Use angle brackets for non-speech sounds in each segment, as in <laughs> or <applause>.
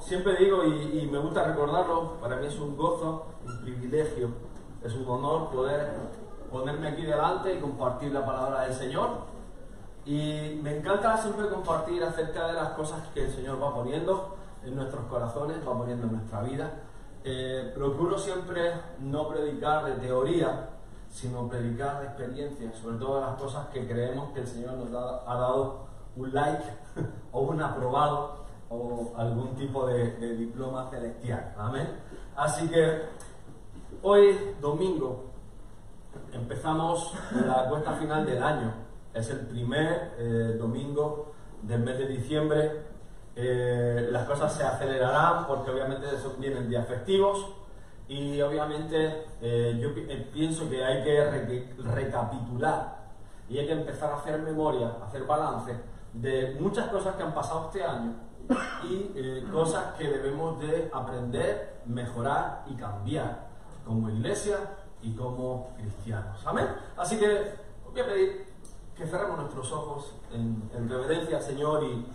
siempre digo y, me gusta recordarlo, para mí es un gozo, un privilegio, es un honor poder ponerme aquí delante y compartir la palabra del Señor. Y me encanta siempre compartir acerca de las cosas que el Señor va poniendo en nuestros corazones, va poniendo en nuestra vida. Eh, procuro siempre no predicar de teoría, sino predicar de experiencia, sobre todo las cosas que creemos que el Señor nos ha dado un like <laughs> o un aprobado o algún tipo de, diploma celestial. Amén. Así que hoy, domingo, empezamos la cuesta final del año. Es el primer eh, domingo del mes de diciembre. Eh, las cosas se acelerarán porque obviamente vienen días festivos y obviamente eh, yo pienso que hay que recapitular y hay que empezar a hacer memoria, hacer balance de muchas cosas que han pasado este año y eh, cosas que debemos de aprender, mejorar y cambiar como iglesia y como cristianos. Amén. Así que voy a pedir que cerremos nuestros ojos en, reverencia al Señor y,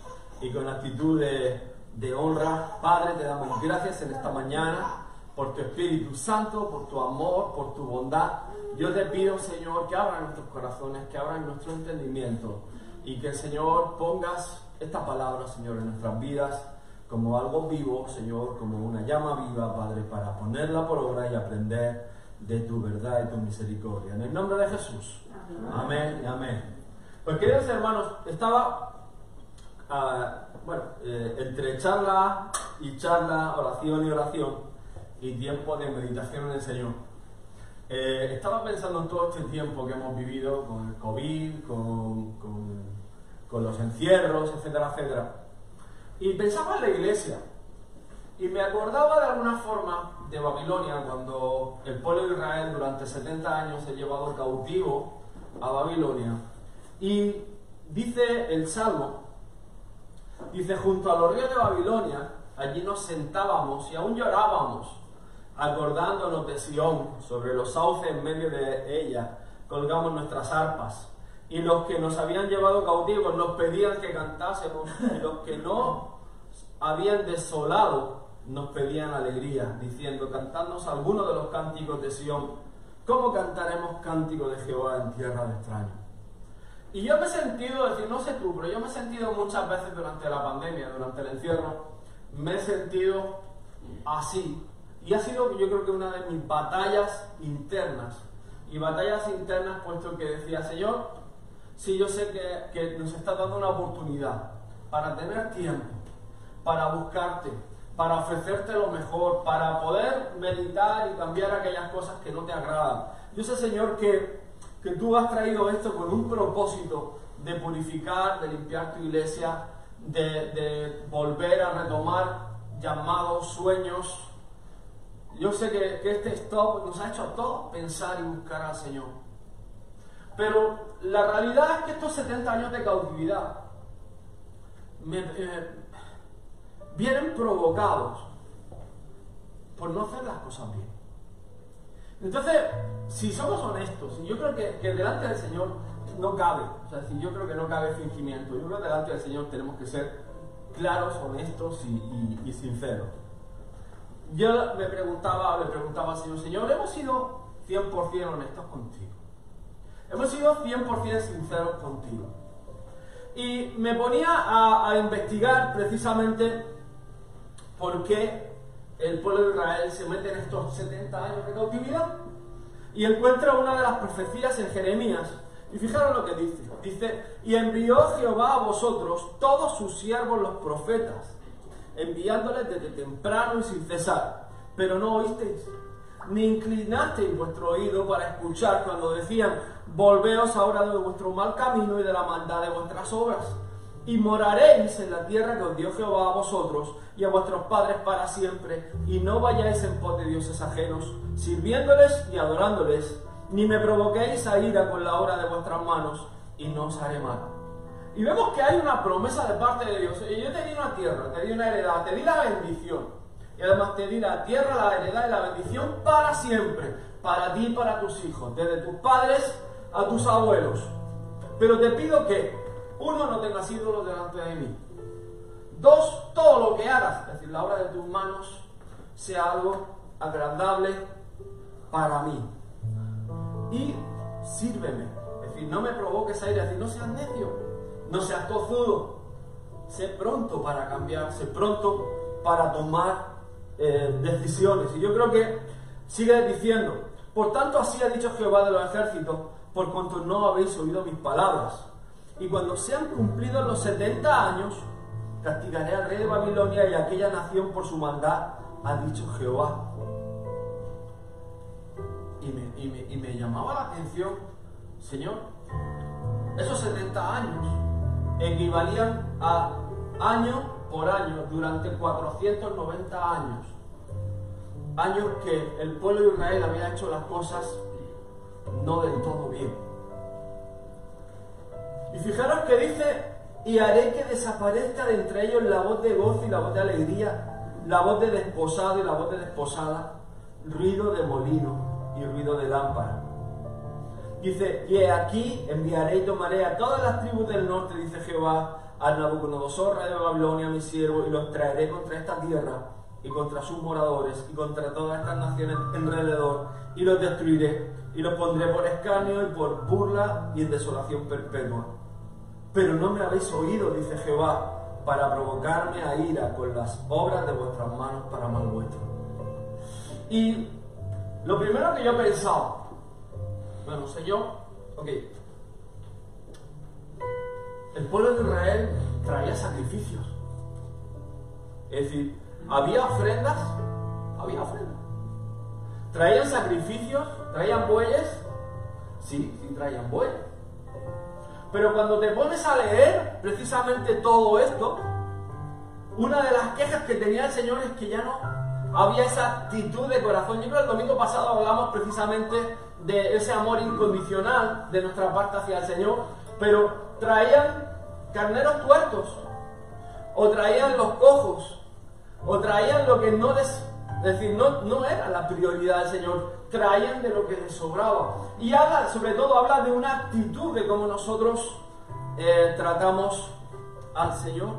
y con actitud de, de honra. Padre, te damos gracias en esta mañana por tu Espíritu Santo, por tu amor, por tu bondad. Yo te pido, Señor, que abran nuestros corazones, que abran nuestro entendimiento y que el Señor pongas esta palabra, Señor, en nuestras vidas como algo vivo, Señor, como una llama viva, Padre, para ponerla por obra y aprender de tu verdad y tu misericordia. En el nombre de Jesús. Amén y amén. Pues queridos hermanos, estaba, ah, bueno, eh, entre charla y charla, oración y oración, y tiempo de meditación en el Señor. Eh, estaba pensando en todo este tiempo que hemos vivido con el COVID, con con los encierros, etcétera, etcétera. Y pensaba en la iglesia. Y me acordaba de alguna forma de Babilonia, cuando el pueblo de Israel durante 70 años se llevado cautivo a Babilonia. Y dice el Salmo, dice, junto a los ríos de Babilonia, allí nos sentábamos y aún llorábamos, acordándonos de Sión, sobre los sauces en medio de ella, colgamos nuestras arpas y los que nos habían llevado cautivos nos pedían que cantásemos, <laughs> y los que no habían desolado nos pedían alegría, diciendo, cantadnos algunos de los cánticos de Sión, ¿cómo cantaremos cántico de Jehová en tierra de extraños? Y yo me he sentido, decir, no sé tú, pero yo me he sentido muchas veces durante la pandemia, durante el encierro, me he sentido así. Y ha sido, yo creo que una de mis batallas internas. Y batallas internas, puesto que decía, Señor, Sí, yo sé que, nos está dando una oportunidad para tener tiempo, para buscarte, para ofrecerte lo mejor, para poder meditar y cambiar aquellas cosas que no te agradan. Yo sé, Señor, que, que tú has traído esto con un propósito de purificar, de limpiar tu iglesia, de, de volver a retomar llamados, sueños. Yo sé que, que este stop nos ha hecho a todos pensar y buscar al Señor. Pero la realidad es que estos 70 años de cautividad eh, vienen provocados por no hacer las cosas bien. Entonces, si somos honestos, y yo creo que, delante del Señor no cabe, o sea, si yo creo que no cabe fingimiento, yo creo que delante del Señor tenemos que ser claros, honestos y, sinceros. Yo me preguntaba, le preguntaba al Señor, Señor, ¿hemos sido 100% honestos contigo? Hemos sido 100% sinceros contigo. Y me ponía a, investigar precisamente por qué el pueblo de Israel se mete en estos 70 años de cautividad. Y encuentra una de las profecías en Jeremías. Y fijaros lo que dice. Dice, y envió Jehová a vosotros todos sus siervos los profetas, enviándoles desde temprano y sin cesar. Pero no oísteis, ni inclinasteis vuestro oído para escuchar cuando decían, Volveos ahora de vuestro mal camino y de la maldad de vuestras obras, y moraréis en la tierra que os dio Jehová a vosotros y a vuestros padres para siempre, y no vayáis en pos de dioses ajenos, sirviéndoles y adorándoles, ni me provoquéis a ira con la obra de vuestras manos, y no os haré mal. Y vemos que hay una promesa de parte de Dios. Yo te di una tierra, te di una heredad, te di la bendición. Y además te di la tierra, la heredad y la bendición para siempre, para ti y para tus hijos, desde tus padres a tus abuelos. Pero te pido que uno no tengas ídolos delante de mí. Dos, todo lo que hagas, es decir, la obra de tus manos, sea algo agradable para mí. Y sírveme. Es decir, no me provoques a ir a decir, no seas necio, no seas tozudo. Sé pronto para cambiar, sé pronto para tomar eh, decisiones. Y yo creo que sigue diciendo, por tanto así ha dicho Jehová de los ejércitos, por cuanto no habéis oído mis palabras. Y cuando sean cumplidos los 70 años, castigaré al rey de Babilonia y a aquella nación por su maldad, ha dicho Jehová. Y me, y me llamaba la atención, Señor, esos 70 años equivalían a año por año durante 490 años. Años que el pueblo de Israel había hecho las cosas no del todo bien. Y fijaros que dice, y haré que desaparezca de entre ellos la voz de gozo y la voz de alegría, la voz de desposado y la voz de desposada, ruido de molino y ruido de lámpara. Dice, y aquí enviaré y tomaré a todas las tribus del norte, dice Jehová, al Nabucodonosor, rey de Babilonia, mi siervo, y los traeré contra esta tierra y contra sus moradores y contra todas estas naciones alrededor, y los destruiré, y los pondré por escarnio y por burla y en desolación perpetua. Pero no me habéis oído, dice Jehová, para provocarme a ira con las obras de vuestras manos para mal vuestro. Y lo primero que yo he pensado, bueno, Señor, ok, el pueblo de Israel traía sacrificios. Es decir, había ofrendas, había ofrendas. ¿Traían sacrificios? ¿Traían bueyes? Sí, sí traían bueyes. Pero cuando te pones a leer precisamente todo esto, una de las quejas que tenía el Señor es que ya no había esa actitud de corazón. Yo creo que el domingo pasado hablamos precisamente de ese amor incondicional de nuestra parte hacia el Señor, pero traían carneros tuertos, o traían los cojos, o traían lo que no les, es decir, no, no era la prioridad del Señor, traían de lo que les sobraba. Y habla, sobre todo, habla de una actitud de cómo nosotros eh, tratamos al Señor.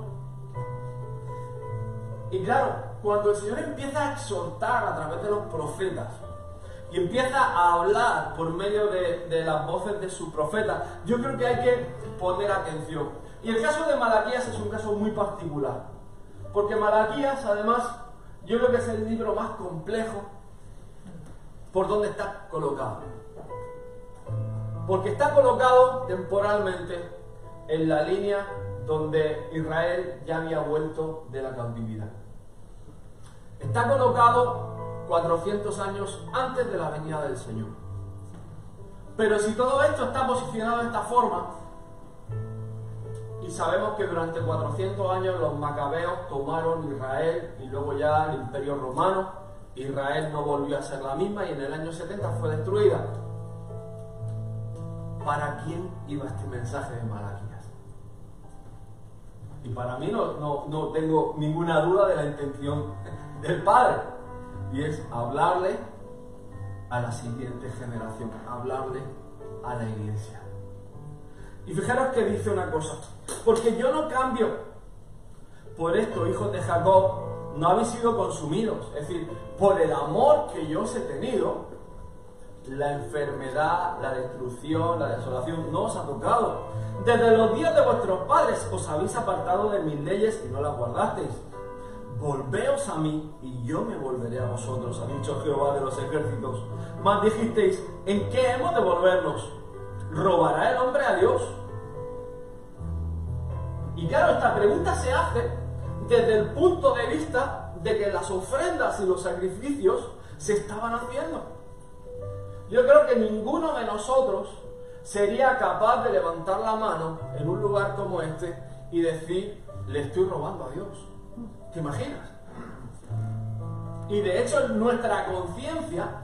Y claro, cuando el Señor empieza a exhortar a través de los profetas, y empieza a hablar por medio de, de las voces de sus profetas, yo creo que hay que poner atención. Y el caso de Malaquías es un caso muy particular, porque Malaquías, además, yo creo que es el libro más complejo por donde está colocado. Porque está colocado temporalmente en la línea donde Israel ya había vuelto de la cautividad. Está colocado 400 años antes de la venida del Señor. Pero si todo esto está posicionado de esta forma, y sabemos que durante 400 años los macabeos tomaron Israel y luego ya el imperio romano. Israel no volvió a ser la misma y en el año 70 fue destruida. ¿Para quién iba este mensaje de Malaquías? Y para mí no, no tengo ninguna duda de la intención del Padre. Y es hablarle a la siguiente generación, hablarle a la iglesia. Y fijaros que dice una cosa, porque yo no cambio. Por esto, hijos de Jacob, no habéis sido consumidos. Es decir, por el amor que yo os he tenido, la enfermedad, la destrucción, la desolación no os ha tocado. Desde los días de vuestros padres os habéis apartado de mis leyes y no las guardasteis. Volveos a mí y yo me volveré a vosotros, ha dicho Jehová de los ejércitos. Mas dijisteis, ¿en qué hemos de volvernos? ¿Robará el hombre a Dios? Y claro, esta pregunta se hace desde el punto de vista de que las ofrendas y los sacrificios se estaban haciendo. Yo creo que ninguno de nosotros sería capaz de levantar la mano en un lugar como este y decir, le estoy robando a Dios. ¿Te imaginas? Y de hecho nuestra conciencia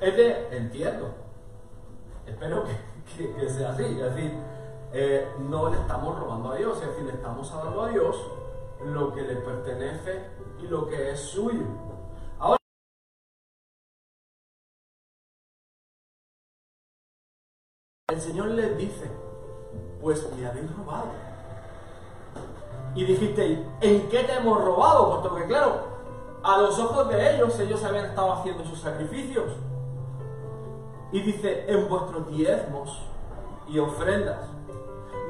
es de, entiendo, espero que, que, sea así. Es decir, eh, no le estamos robando a Dios, es decir, le estamos dando a Dios lo que le pertenece y lo que es suyo. Ahora, el Señor les dice, pues me habéis robado. Y dijisteis, ¿en qué te hemos robado? Puesto que claro, a los ojos de ellos, ellos habían estado haciendo sus sacrificios. Y dice, en vuestros diezmos y ofrendas.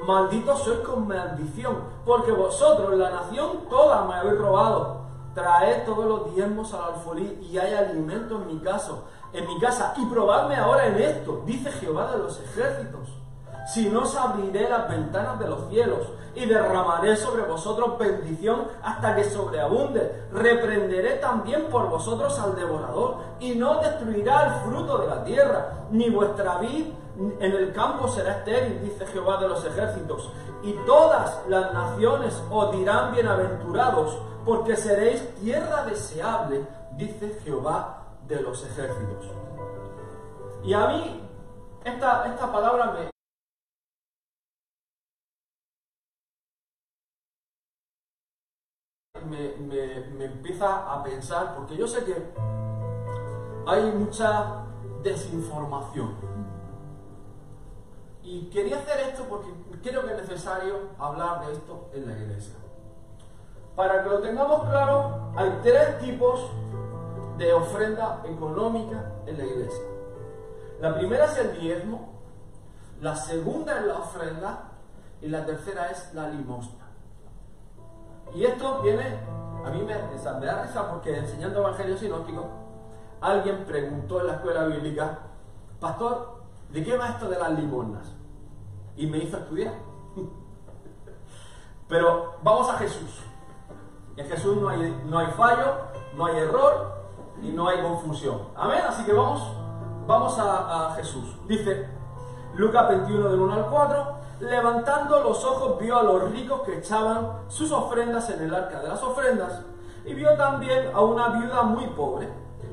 Malditos sois con maldición, porque vosotros, la nación toda, me habéis robado. Traed todos los diezmos al alfolí y hay alimento en mi casa, en mi casa, y probadme ahora en esto, dice Jehová de los ejércitos. Si no os abriré las ventanas de los cielos y derramaré sobre vosotros bendición hasta que sobreabunde. Reprenderé también por vosotros al devorador y no destruirá el fruto de la tierra, ni vuestra vid en el campo será estéril, dice Jehová de los ejércitos. Y todas las naciones os dirán bienaventurados, porque seréis tierra deseable, dice Jehová de los ejércitos. Y a mí esta, esta palabra me, empieza a pensar, porque yo sé que hay mucha desinformación. Y quería hacer esto porque creo que es necesario hablar de esto en la iglesia. Para que lo tengamos claro, hay tres tipos de ofrenda económica en la iglesia. La primera es el diezmo, la segunda es la ofrenda y la tercera es la limosna. Y esto viene, a mí me, me da risa porque enseñando evangelio sinóptico, alguien preguntó en la escuela bíblica, pastor, ¿de qué va esto de las limosnas? Y me hizo estudiar. <laughs> Pero vamos a Jesús. En Jesús no hay, fallo, no hay error y no hay confusión. Amén. Así que vamos, vamos a, a Jesús. Dice Lucas 21 del 1 al 4 levantando los ojos vio a los ricos que echaban sus ofrendas en el arca de las ofrendas y vio también a una viuda muy pobre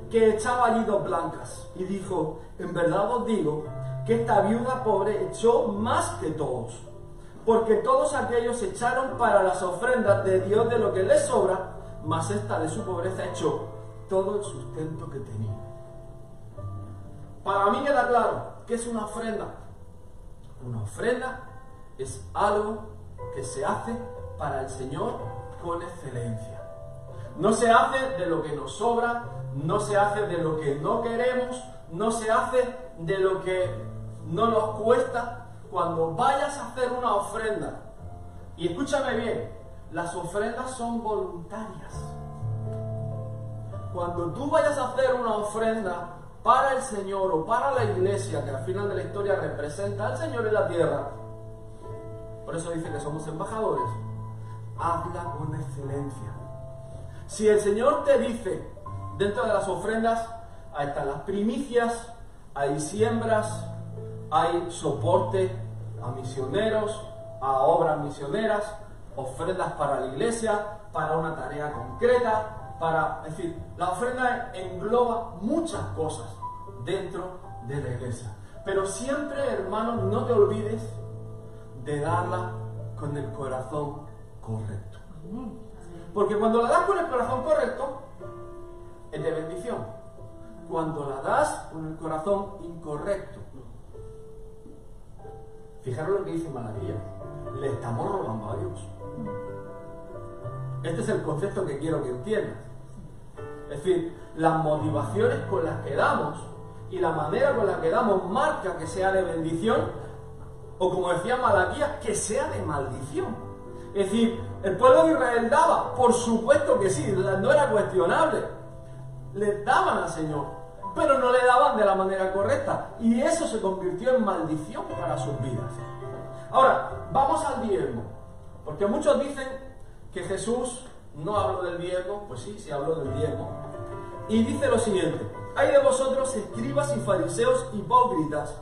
que echaba allí dos blancas y dijo, en verdad os digo que esta viuda pobre echó más que todos, porque todos aquellos echaron para las ofrendas de Dios de lo que les sobra, mas esta de su pobreza echó todo el sustento que tenía. Para mí queda claro que es una ofrenda. Una ofrenda es algo que se hace para el Señor con excelencia. No se hace de lo que nos sobra, no se hace de lo que no queremos, no se hace de lo que no nos cuesta. Cuando vayas a hacer una ofrenda, y escúchame bien, las ofrendas son voluntarias. Cuando tú vayas a hacer una ofrenda para el Señor o para la iglesia, que al final de la historia representa al Señor en la tierra, por eso dice que somos embajadores. Habla con excelencia. Si el Señor te dice, dentro de las ofrendas, ahí están las primicias, hay siembras, hay soporte a misioneros, a obras misioneras, ofrendas para la iglesia, para una tarea concreta, para, es decir, la ofrenda engloba muchas cosas dentro de la iglesia. Pero siempre, hermanos, no te olvides de darla con el corazón correcto. Porque cuando la das con el corazón correcto, es de bendición. Cuando la das con el corazón incorrecto, fijaros lo que dice Maravilla, le estamos robando a Dios. Este es el concepto que quiero que entiendas. Es decir, las motivaciones con las que damos y la manera con la que damos marca que sea de bendición o como decía Malaquías, que sea de maldición. Es decir, el pueblo de Israel daba, por supuesto que sí, no era cuestionable. Le daban al Señor, pero no le daban de la manera correcta. Y eso se convirtió en maldición para sus vidas. Ahora, vamos al diezmo. Porque muchos dicen que Jesús no habló del diezmo. Pues sí, sí habló del diezmo. Y dice lo siguiente. Hay de vosotros escribas y fariseos hipócritas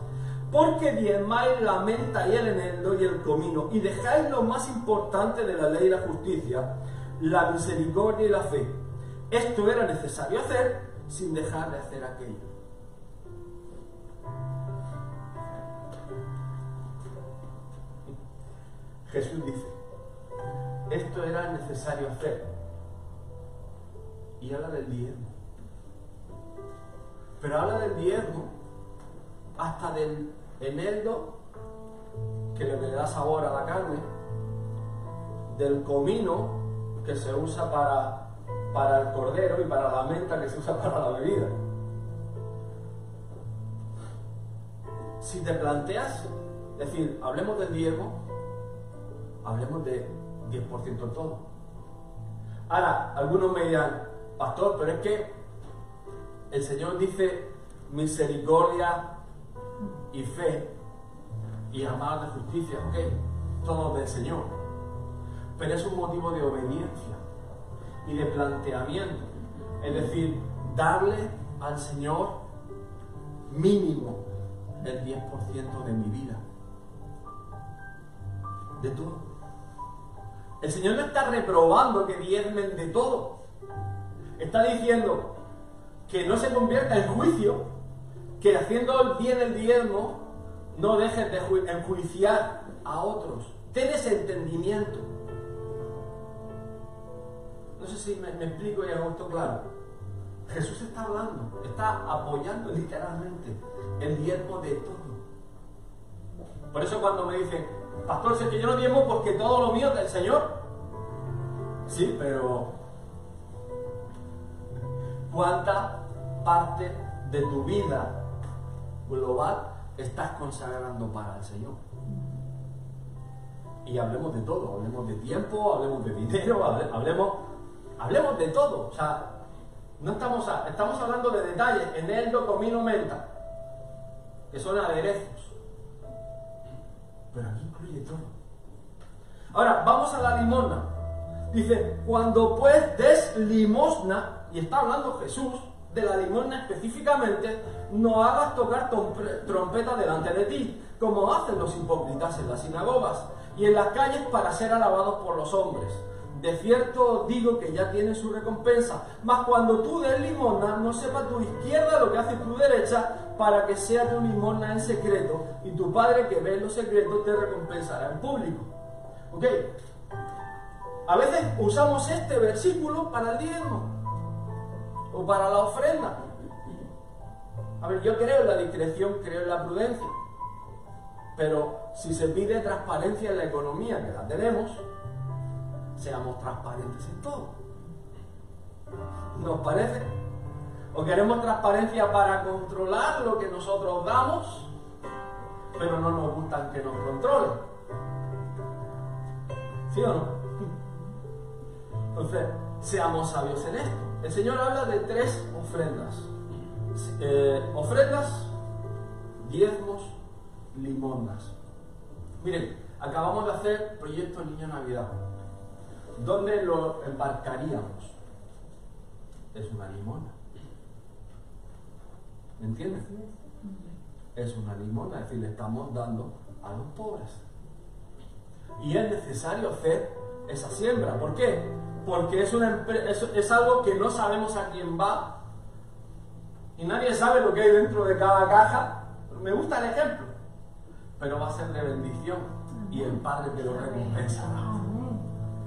porque diezmáis la menta y el eneldo y el comino, y dejáis lo más importante de la ley y la justicia, la misericordia y la fe. Esto era necesario hacer sin dejar de hacer aquello. Jesús dice, esto era necesario hacer. Y habla del diezmo. Pero habla del diezmo hasta del eneldo, que le da sabor a la carne, del comino que se usa para, para el cordero y para la menta que se usa <laughs> para la bebida. Si te planteas, es decir, hablemos del diezmo, hablemos de 10% de todo. Ahora, algunos me dirán, pastor, pero es que el Señor dice misericordia y fe y amar de justicia, ok, todo del Señor. Pero es un motivo de obediencia y de planteamiento. Es decir, darle al Señor mínimo el 10% de mi vida. De todo. El Señor no está reprobando que diezmen de todo. Está diciendo que no se convierta en juicio, que haciendo bien el diezmo no dejes de enjuiciar a otros. Ten ese entendimiento. No sé si me, explico y hago esto claro. Jesús está hablando, está apoyando literalmente el diezmo de todo. Por eso cuando me dicen, pastor, sé que yo no diezmo porque todo lo mío es del Señor. Sí, pero ¿cuánta parte de tu vida global estás consagrando para el Señor. Y hablemos de todo, hablemos de tiempo, hablemos de dinero, hablemos, hablemos de todo. O sea, no estamos, estamos hablando de detalles, en el comino, menta, que son aderezos. Pero aquí incluye todo. Ahora, vamos a la limosna. Dice, cuando pues des limosna, y está hablando Jesús, de la limosna específicamente, no hagas tocar trompeta delante de ti, como hacen los hipócritas en las sinagogas y en las calles para ser alabados por los hombres. De cierto digo que ya tienen su recompensa, mas cuando tú des limosna, no sepa tu izquierda lo que hace tu derecha, para que sea tu limosna en secreto, y tu Padre que ve los secretos te recompensará en público. ¿Ok? A veces usamos este versículo para el diezmo o para la ofrenda. A ver, yo creo en la discreción, creo en la prudencia. Pero si se pide transparencia en la economía, que la tenemos, seamos transparentes en todo. ¿Nos parece? ¿O queremos transparencia para controlar lo que nosotros damos, pero no nos gustan que nos controlen? ¿Sí o no? Entonces, seamos sabios en esto. El Señor habla de tres ofrendas. Eh, ofrendas, diezmos, limonas. Miren, acabamos de hacer proyecto Niño Navidad. ¿Dónde lo embarcaríamos? Es una limona. ¿Me entiendes? Es una limona, es decir, le estamos dando a los pobres. Y es necesario hacer esa siembra. ¿Por qué? Porque es, una, es, algo que no sabemos a quién va y nadie sabe lo que hay dentro de cada caja. Me gusta el ejemplo, pero va a ser de bendición y el Padre te lo recompensará.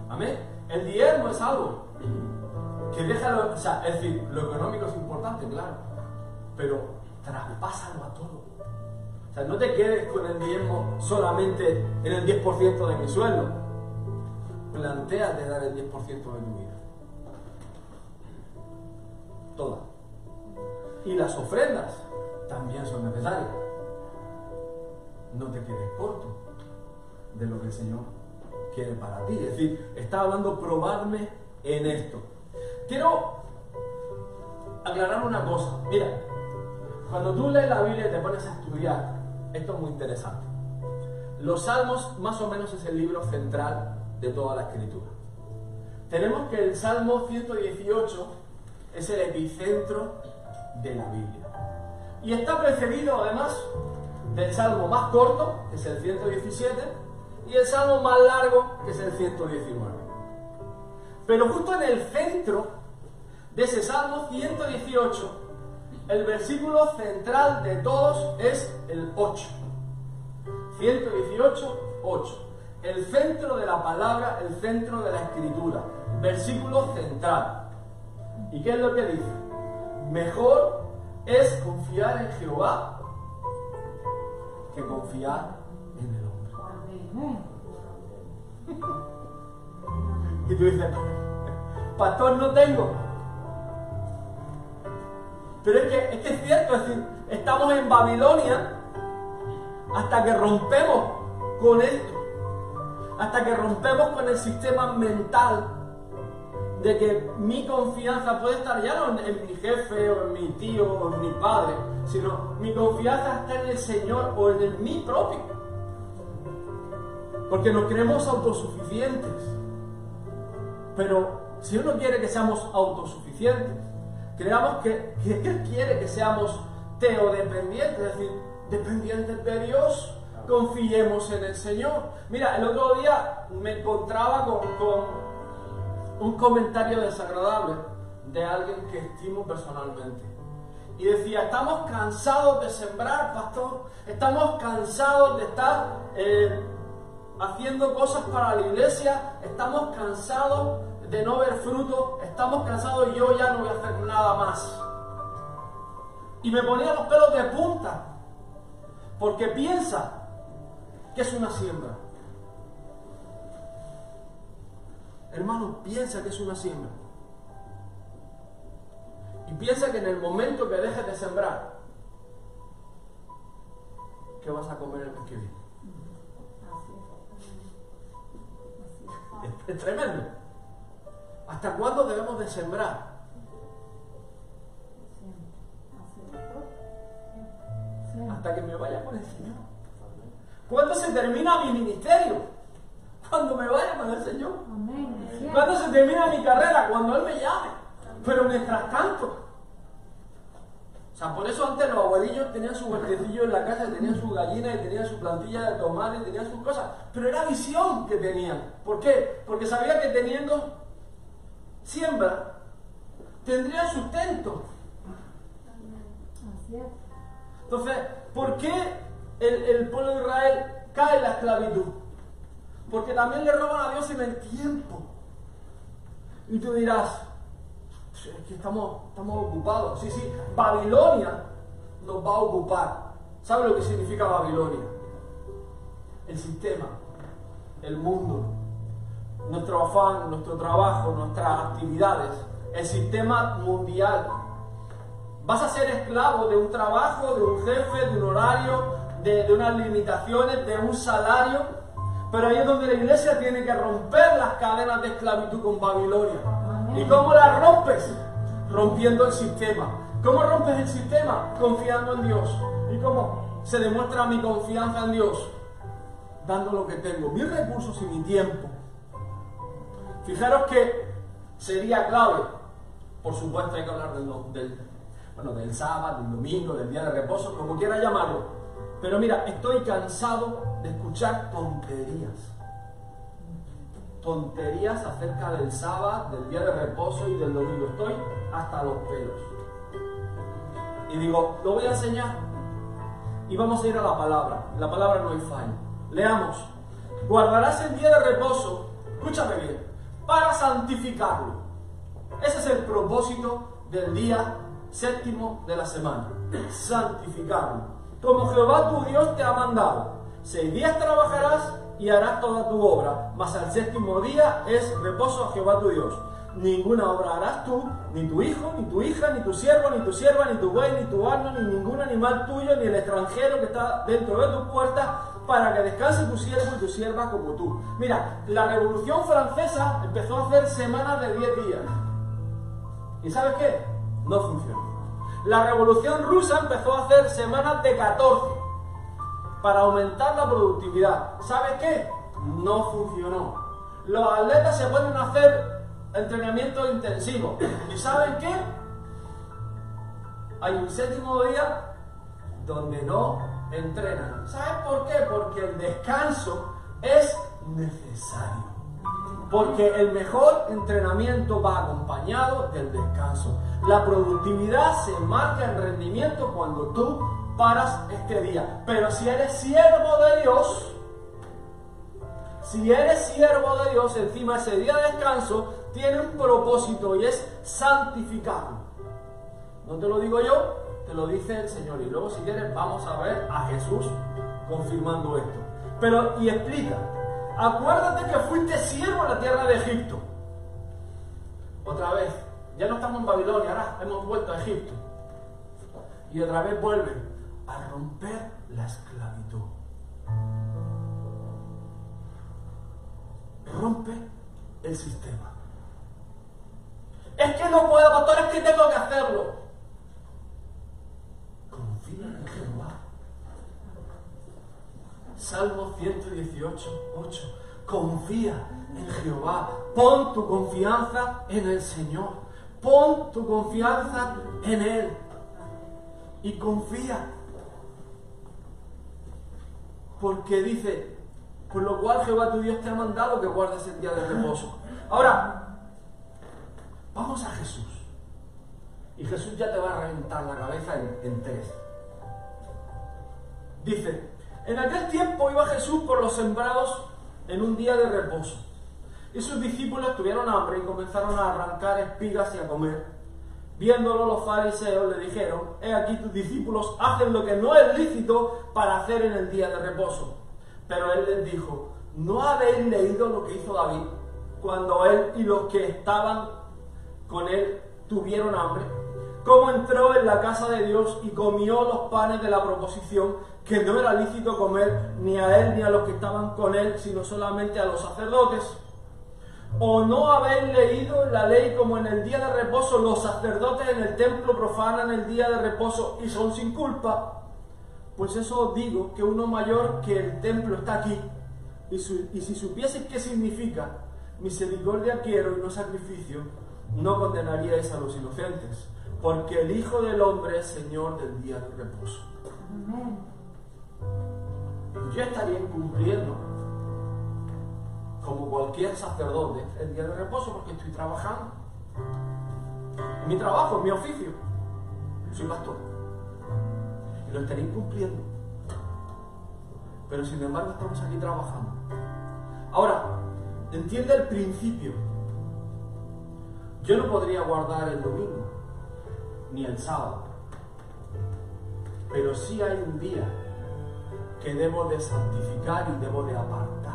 Amén. El diezmo es algo que deja, lo, o sea, es decir, lo económico es importante, claro, pero traspásalo a todo. O sea, no te quedes con el diezmo solamente en el 10% de mi sueldo planteate dar el 10% de tu vida. Toda. Y las ofrendas también son necesarias. No te quedes corto de lo que el Señor quiere para ti. Es decir, está hablando probarme en esto. Quiero aclarar una cosa. Mira, cuando tú lees la Biblia y te pones a estudiar, esto es muy interesante. Los salmos más o menos es el libro central de toda la escritura. Tenemos que el Salmo 118 es el epicentro de la Biblia. Y está precedido además del Salmo más corto, que es el 117, y el Salmo más largo, que es el 119. Pero justo en el centro de ese Salmo 118, el versículo central de todos es el 8. 118, 8 el centro de la palabra, el centro de la escritura, versículo central. ¿Y qué es lo que dice? Mejor es confiar en Jehová que confiar en el hombre. Y tú dices, pastor no tengo. Pero es que, es que es cierto, es decir, estamos en Babilonia hasta que rompemos con esto, hasta que rompemos con el sistema mental de que mi confianza puede estar ya no en, mi jefe o en mi tío o en mi padre, sino mi confianza está en el Señor o en el mí propio. Porque nos creemos autosuficientes. Pero si uno quiere que seamos autosuficientes, creamos que, que Él quiere que seamos teodependientes, es decir, dependientes de Dios, confiemos en el Señor. Mira, el otro día me encontraba con, un comentario desagradable de alguien que estimo personalmente. Y decía, estamos cansados de sembrar, pastor, estamos cansados de estar eh, haciendo cosas para la iglesia, estamos cansados de no ver fruto, estamos cansados y yo ya no voy a hacer nada más. Y me ponía los pelos de punta, porque piensa que es una siembra. Hermano, piensa que es una siembra. Y piensa que en el momento que dejes de sembrar, ¿qué vas a comer el mes que viene? Es, tremendo. ¿Hasta cuándo debemos de sembrar? Hasta que me vaya con el Señor. ¿Cuándo se termina mi ministerio? Cuando me vaya con el Señor. Cuando se termina mi carrera, cuando Él me llame. Pero mientras tanto. O sea, por eso antes los abuelillos tenían su huertecillo en la casa, tenían su gallina y tenían su plantilla de tomate y tenían sus cosas. Pero era visión que tenían. ¿Por qué? Porque sabía que teniendo siembra, tendrían sustento. Entonces, ¿por qué el, el pueblo de Israel cae en la esclavitud? Porque también le roban a Dios en el tiempo. Y tú dirás, que estamos, estamos ocupados. Sí, sí, Babilonia nos va a ocupar. ¿Sabe lo que significa Babilonia? El sistema, el mundo, nuestro afán, nuestro trabajo, nuestras actividades, el sistema mundial. Vas a ser esclavo de un trabajo, de un jefe, de un horario, de, de unas limitaciones, de un salario pero ahí es donde la iglesia tiene que romper las cadenas de esclavitud con Babilonia. ¿Y cómo las rompes? Rompiendo el sistema. ¿Cómo rompes el sistema? Confiando en Dios. ¿Y cómo se demuestra mi confianza en Dios? Dando lo que tengo, mis recursos y mi tiempo. Fijaros que sería clave, por supuesto hay que hablar del, del, bueno, del sábado, del domingo, del día de reposo, como quiera llamarlo, pero mira, estoy cansado de escuchar tonterías. Tonterías acerca del sábado, del día de reposo y del domingo. Estoy hasta los pelos. Y digo, lo voy a enseñar. Y vamos a ir a la palabra. La palabra no hay fallo. Leamos. Guardarás el día de reposo, escúchame bien, para santificarlo. Ese es el propósito del día séptimo de la semana. Santificarlo como Jehová tu Dios te ha mandado. Seis días trabajarás y harás toda tu obra, mas al séptimo día es reposo a Jehová tu Dios. Ninguna obra harás tú, ni tu hijo, ni tu hija, ni tu siervo, ni tu sierva, ni tu buey, ni tu asno, ni ningún animal tuyo, ni el extranjero que está dentro de tu puerta, para que descanse tu siervo y tu sierva como tú. Mira, la revolución francesa empezó a hacer semanas de 10 días. ¿Y sabes qué? No funcionó. La revolución rusa empezó a hacer semanas de 14 para aumentar la productividad. ¿Sabe qué? No funcionó. Los atletas se pueden hacer entrenamiento intensivo. ¿Y saben qué? Hay un séptimo día donde no entrenan. ¿Saben por qué? Porque el descanso es necesario. Porque el mejor entrenamiento va acompañado del descanso. La productividad se marca en rendimiento cuando tú paras este día. Pero si eres siervo de Dios, si eres siervo de Dios, encima ese día de descanso tiene un propósito y es santificarlo. No te lo digo yo, te lo dice el Señor. Y luego si quieres vamos a ver a Jesús confirmando esto. Pero, y explica, acuérdate que fuiste siervo en la tierra de Egipto. otra vez, ya no estamos en Babilonia, ahora hemos vuelto a Egipto. Y otra vez vuelve a romper la esclavitud. Rompe el sistema. Es que no puedo, pastor, es que tengo que hacerlo. Confía en Jehová. Salmo 118, 8. Confía en Jehová. Pon tu confianza en el Señor. Pon tu confianza en Él. Y confía. Porque dice, por lo cual Jehová tu Dios te ha mandado que guardes el día de reposo. Ahora, vamos a Jesús. Y Jesús ya te va a reventar la cabeza en, en tres. Dice, en aquel tiempo iba Jesús por los sembrados en un día de reposo. Y sus discípulos tuvieron hambre y comenzaron a arrancar espigas y a comer. Viéndolo los fariseos le dijeron, he aquí tus discípulos hacen lo que no es lícito para hacer en el día de reposo. Pero él les dijo, ¿no habéis leído lo que hizo David cuando él y los que estaban con él tuvieron hambre? Cómo entró en la casa de Dios y comió los panes de la proposición, que no era lícito comer ni a él ni a los que estaban con él, sino solamente a los sacerdotes. ¿O no habéis leído la ley como en el día de reposo los sacerdotes en el templo profanan el día de reposo y son sin culpa? Pues eso digo, que uno mayor que el templo está aquí. Y, si supieseis qué significa, misericordia quiero y no sacrificio, no condenaríais a los inocentes, porque el Hijo del Hombre es Señor del día de reposo. Yo estaría incumpliendo como cualquier sacerdote, el día de reposo porque estoy trabajando. Mi trabajo, mi oficio. Soy pastor. Y lo estaré incumpliendo. Pero sin embargo estamos aquí trabajando. Ahora, entiende el principio. Yo no podría guardar el domingo, ni el sábado. Pero sí hay un día que debo de santificar y debo de apartar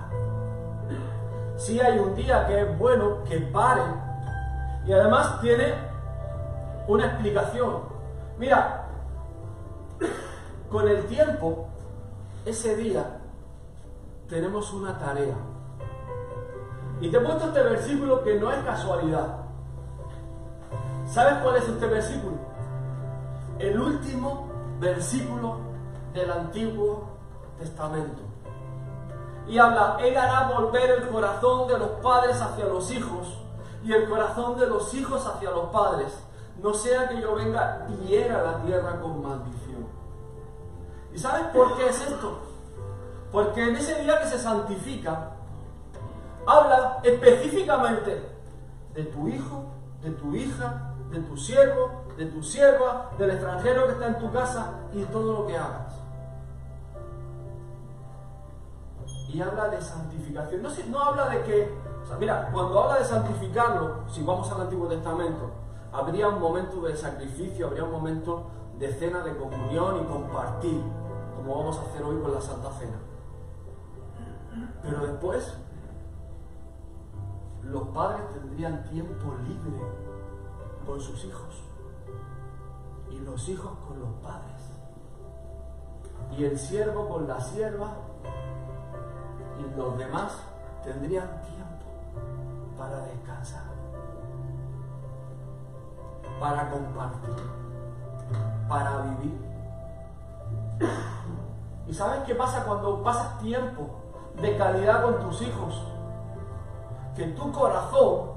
si hay un día que es bueno que pare. Y además tiene una explicación. Mira, con el tiempo, ese día, tenemos una tarea. Y te he puesto este versículo que no es casualidad. ¿Sabes cuál es este versículo? El último versículo del Antiguo Testamento y habla, Él hará volver el corazón de los padres hacia los hijos y el corazón de los hijos hacia los padres, no sea que yo venga y hiera la tierra con maldición. ¿Y sabes por qué es esto? Porque en ese día que se santifica, habla específicamente de tu hijo, de tu hija, de tu siervo, de tu sierva, del extranjero que está en tu casa y de todo lo que hagas. Y habla de santificación. No, no habla de que, mira, cuando habla de santificarlo, si vamos al Antiguo Testamento, habría un momento de sacrificio, habría un momento de cena de comunión y compartir, como vamos a hacer hoy con la Santa Cena. Pero después, los padres tendrían tiempo libre con sus hijos y los hijos con los padres y el siervo con la sierva los demás tendrían tiempo para descansar, para compartir, para vivir. ¿Y sabes qué pasa cuando pasas tiempo de calidad con tus hijos? Que tu corazón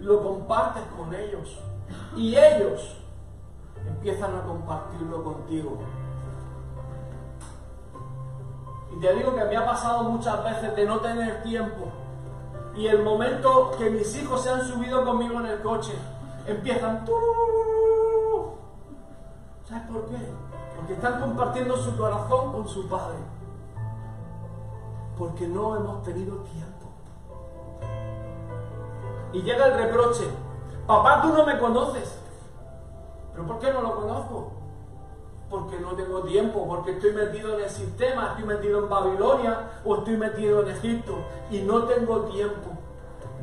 lo compartes con ellos y ellos empiezan a compartirlo contigo. Y te digo que me ha pasado muchas veces de no tener tiempo. Y el momento que mis hijos se han subido conmigo en el coche, empiezan... ¿Sabes por qué? Porque están compartiendo su corazón con su padre. Porque no hemos tenido tiempo. Y llega el reproche. Papá, tú no me conoces. ¿Pero por qué no lo conozco? Porque no tengo tiempo, porque estoy metido en el sistema, estoy metido en Babilonia o estoy metido en Egipto y no tengo tiempo.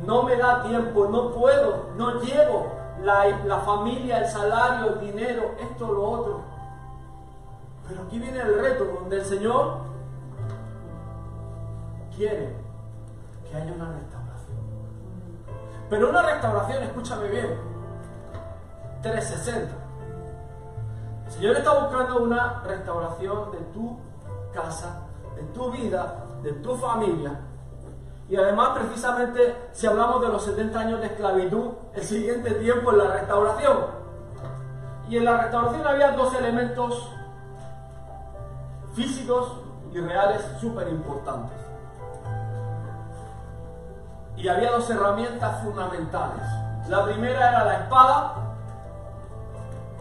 no me da tiempo, no puedo, no llego, la, la familia, el salario, el dinero, esto, lo otro. Pero aquí viene el reto, donde el Señor quiere que haya una restauración. Pero una restauración, escúchame bien, 360. El Señor está buscando una restauración de tu casa, de tu vida, de tu familia. Y además, precisamente, si hablamos de los 70 años de esclavitud, el siguiente tiempo es la restauración. Y en la restauración había dos elementos físicos y reales súper importantes. Y había dos herramientas fundamentales. La primera era la espada,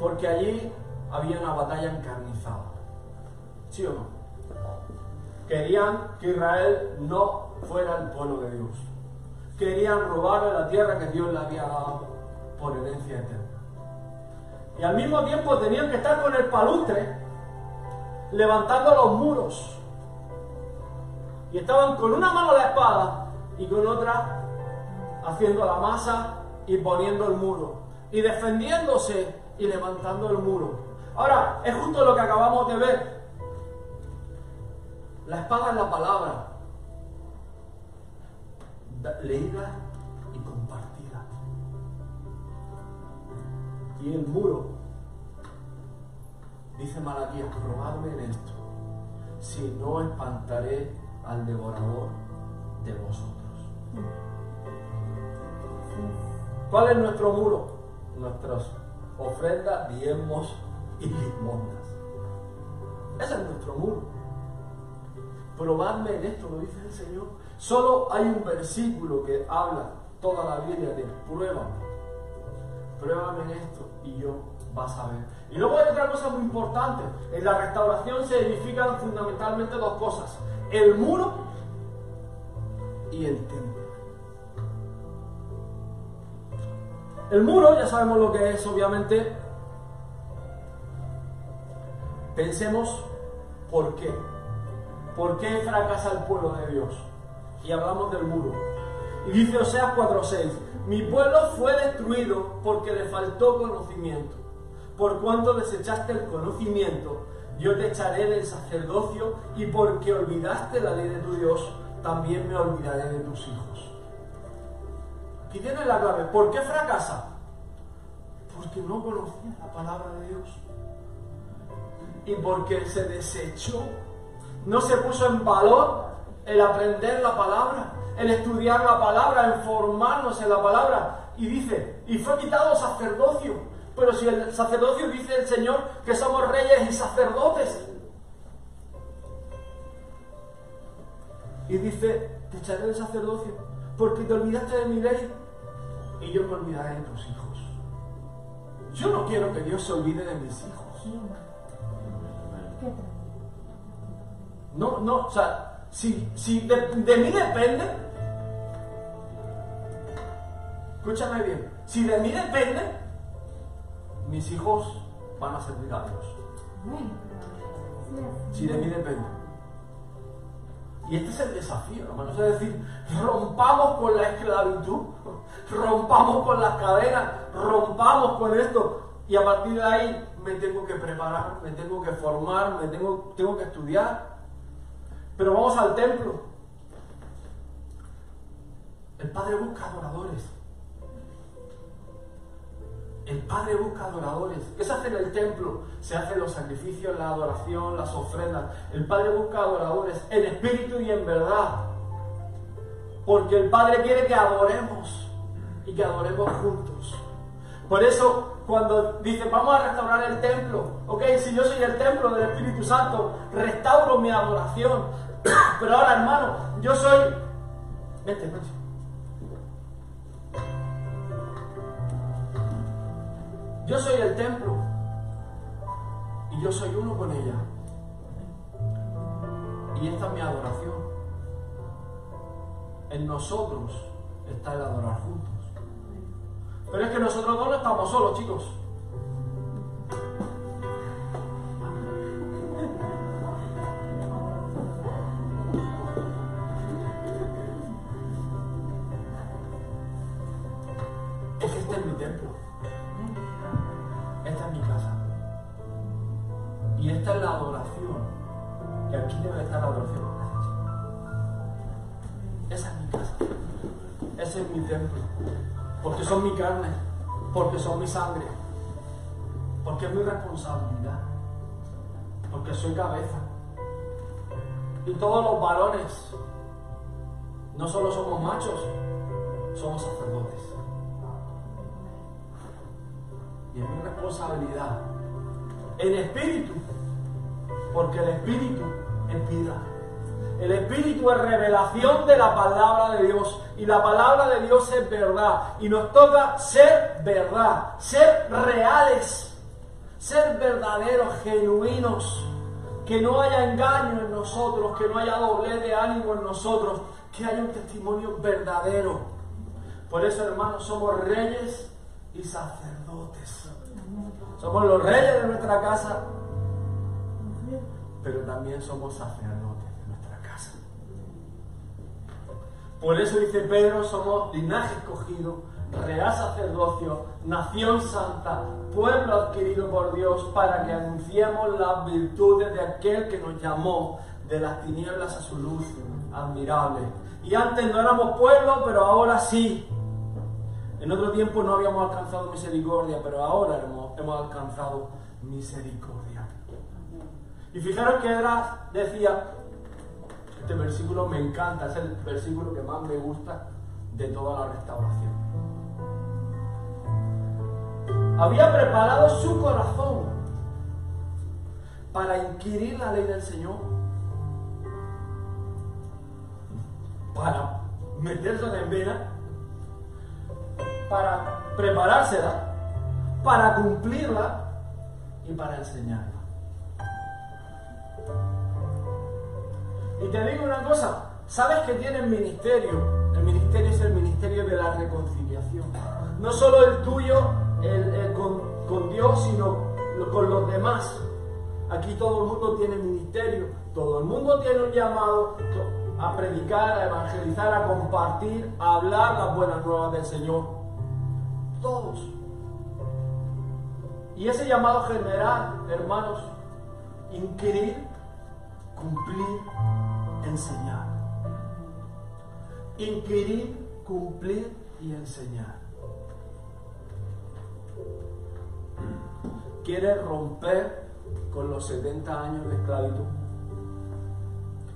porque allí había una batalla encarnizada. ¿Sí o no? Querían que Israel no fuera el pueblo de Dios. Querían robarle la tierra que Dios le había dado por herencia eterna. Y al mismo tiempo tenían que estar con el palustre levantando los muros. Y estaban con una mano la espada y con otra haciendo la masa y poniendo el muro. Y defendiéndose y levantando el muro. Ahora, es justo lo que acabamos de ver. La espada es la palabra. Leída y compartida. Y el muro, dice Malaquías, probadme en esto, si no espantaré al devorador de vosotros. ¿Cuál es nuestro muro? Nuestras ofrendas, diezmos y limosnas. Ese es nuestro muro. Probadme en esto, lo dice el Señor. Solo hay un versículo que habla toda la Biblia de pruébame. Pruébame en esto y yo vas a ver. Y luego hay otra cosa muy importante. En la restauración se edifican fundamentalmente dos cosas. El muro y el templo. El muro, ya sabemos lo que es, obviamente. Pensemos por qué. ¿Por qué fracasa el pueblo de Dios? Y hablamos del muro. Y dice Oseas 4:6, mi pueblo fue destruido porque le faltó conocimiento. Por cuanto desechaste el conocimiento, yo te echaré del sacerdocio y porque olvidaste la ley de tu Dios, también me olvidaré de tus hijos. Aquí tiene la clave. ¿Por qué fracasa? Porque no conocía la palabra de Dios. Y porque se desechó no se puso en valor el aprender la palabra, el estudiar la palabra, el formarnos en la palabra. Y dice, y fue quitado sacerdocio. Pero si el sacerdocio dice el Señor que somos reyes y sacerdotes. Y dice, te echaré del sacerdocio porque te olvidaste de mi ley y yo me olvidaré de tus hijos. Yo no quiero que Dios se olvide de mis hijos. No, no, o sea, si, si de, mí depende, escúchame bien, si de mí depende, mis hijos van a servir a Dios. Si de mí depende. Y este es el desafío, hermano. Es decir, rompamos con la esclavitud, <laughs> rompamos con las cadenas, rompamos con esto. Y a partir de ahí me tengo que preparar, me tengo que formar, me tengo, tengo que estudiar. Pero vamos al templo. El Padre busca adoradores. El Padre busca adoradores. ¿Qué se hace en el templo? Se hacen los sacrificios, la adoración, las ofrendas. El Padre busca adoradores en espíritu y en verdad. Porque el Padre quiere que adoremos y que adoremos juntos. Por eso cuando dice, vamos a restaurar el templo, ok, si yo soy el templo del Espíritu Santo, restauro mi adoración. <coughs> Pero ahora, hermano, yo soy... Vete, vete. Yo soy el templo y yo soy uno con ella. Y esta es mi adoración. En nosotros está el adorar juntos. Pero es que nosotros dos no estamos solos, chicos. Mi carne. Porque son mi sangre. Porque es mi responsabilidad. Porque soy cabeza. Y todos los varones no solo somos machos, somos sacerdotes. Y es mi responsabilidad. En espíritu. Porque el espíritu es vida. El Espíritu es revelación de la palabra de Dios. Y la palabra de Dios es verdad. Y nos toca ser verdad, ser reales, ser verdaderos, genuinos. Que no haya engaño en nosotros, que no haya doble de ánimo en nosotros, que haya un testimonio verdadero. Por eso, hermanos, somos reyes y sacerdotes. Somos los reyes de nuestra casa, pero también somos sacerdotes de nuestra casa. Por eso dice Pedro, somos linaje escogido, real sacerdocio, nación santa, pueblo adquirido por Dios, para que anunciemos las virtudes de aquel que nos llamó de las tinieblas a su luz admirable. Y antes no éramos pueblo, pero ahora sí. En otro tiempo no habíamos alcanzado misericordia, pero ahora hemos, hemos alcanzado misericordia. Y fijaros que era, decía, este versículo me encanta, es el versículo que más me gusta de toda la restauración. Había preparado su corazón para inquirir la ley del Señor, para meterse en vena, para preparársela, para cumplirla y para enseñarla. Y te digo una cosa, ¿sabes que tienen ministerio? El ministerio es el ministerio de la reconciliación. No solo el tuyo con, con Dios, sino con los demás. Aquí todo el mundo tiene ministerio, todo el mundo tiene un llamado a predicar, a evangelizar, a compartir, a hablar las buenas nuevas del Señor. Todos. Y ese llamado general, hermanos, inquirir, cumplir, enseñar. Inquirir, cumplir y enseñar. ¿Quieres romper con los 70 años de esclavitud?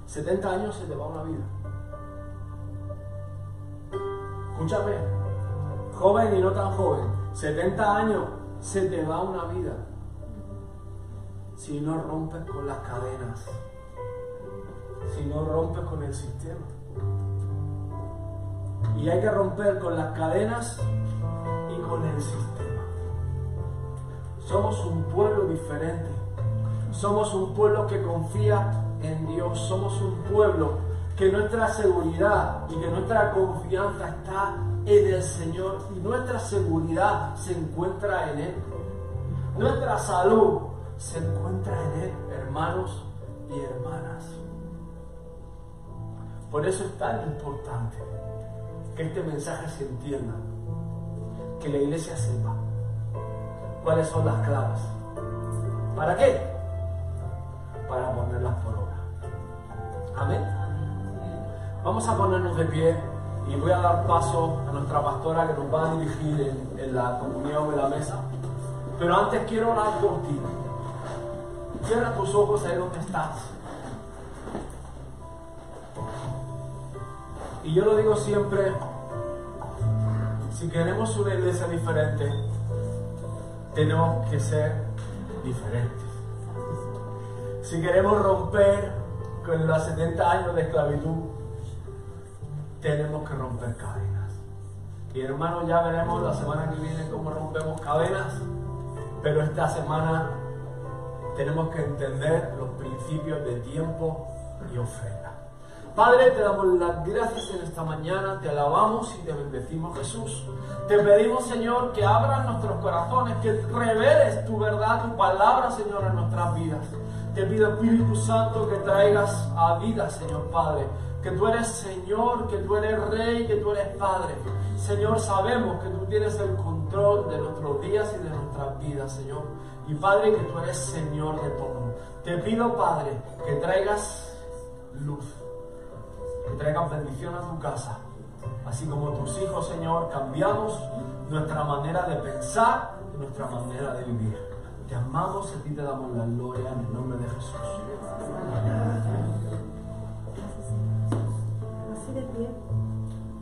70 años se te va una vida. Escúchame, joven y no tan joven, 70 años se te va una vida si no rompes con las cadenas, si no rompes con el sistema. Y hay que romper con las cadenas y con el sistema. Somos un pueblo diferente. Somos un pueblo que confía en Dios. Somos un pueblo que nuestra seguridad y que nuestra confianza está en el Señor y nuestra seguridad se encuentra en Él. Nuestra salud se encuentra en Él, hermanos y hermanas. Por eso es tan importante que este mensaje se entienda, que la iglesia sepa cuáles son las claves. ¿Para qué? Para ponerlas por obra. Amén. Vamos a ponernos de pie y voy a dar paso a nuestra pastora que nos va a dirigir en, la comunión de la mesa. Pero antes quiero orar por ti. Cierra tus ojos ahí donde estás. Y yo lo digo siempre, si queremos una iglesia diferente, tenemos que ser diferentes. Si queremos romper con los 70 años de esclavitud, tenemos que romper cadenas. Y hermanos, ya veremos la semana que viene cómo rompemos cadenas, pero esta semana tenemos que entender los principios de tiempo y ofrenda. Padre, te damos las gracias en esta mañana, te alabamos y te bendecimos Jesús. Te pedimos, Señor, que abras nuestros corazones, que reveles tu verdad, tu palabra, Señor, en nuestras vidas. Te pido, Espíritu Santo, que traigas a vida, Señor Padre, que tú eres Señor, que tú eres Rey, que tú eres Padre. Señor, sabemos que tú tienes el control de nuestros días y de nuestras vidas, Señor. Y Padre, que tú eres Señor de todo. Te pido, Padre, que traigas luz, que traigas bendición a tu casa, así como tus hijos, Señor, cambiamos nuestra manera de pensar y nuestra manera de vivir. Te amamos y a ti te damos la gloria en el nombre de Jesús. Así de pie.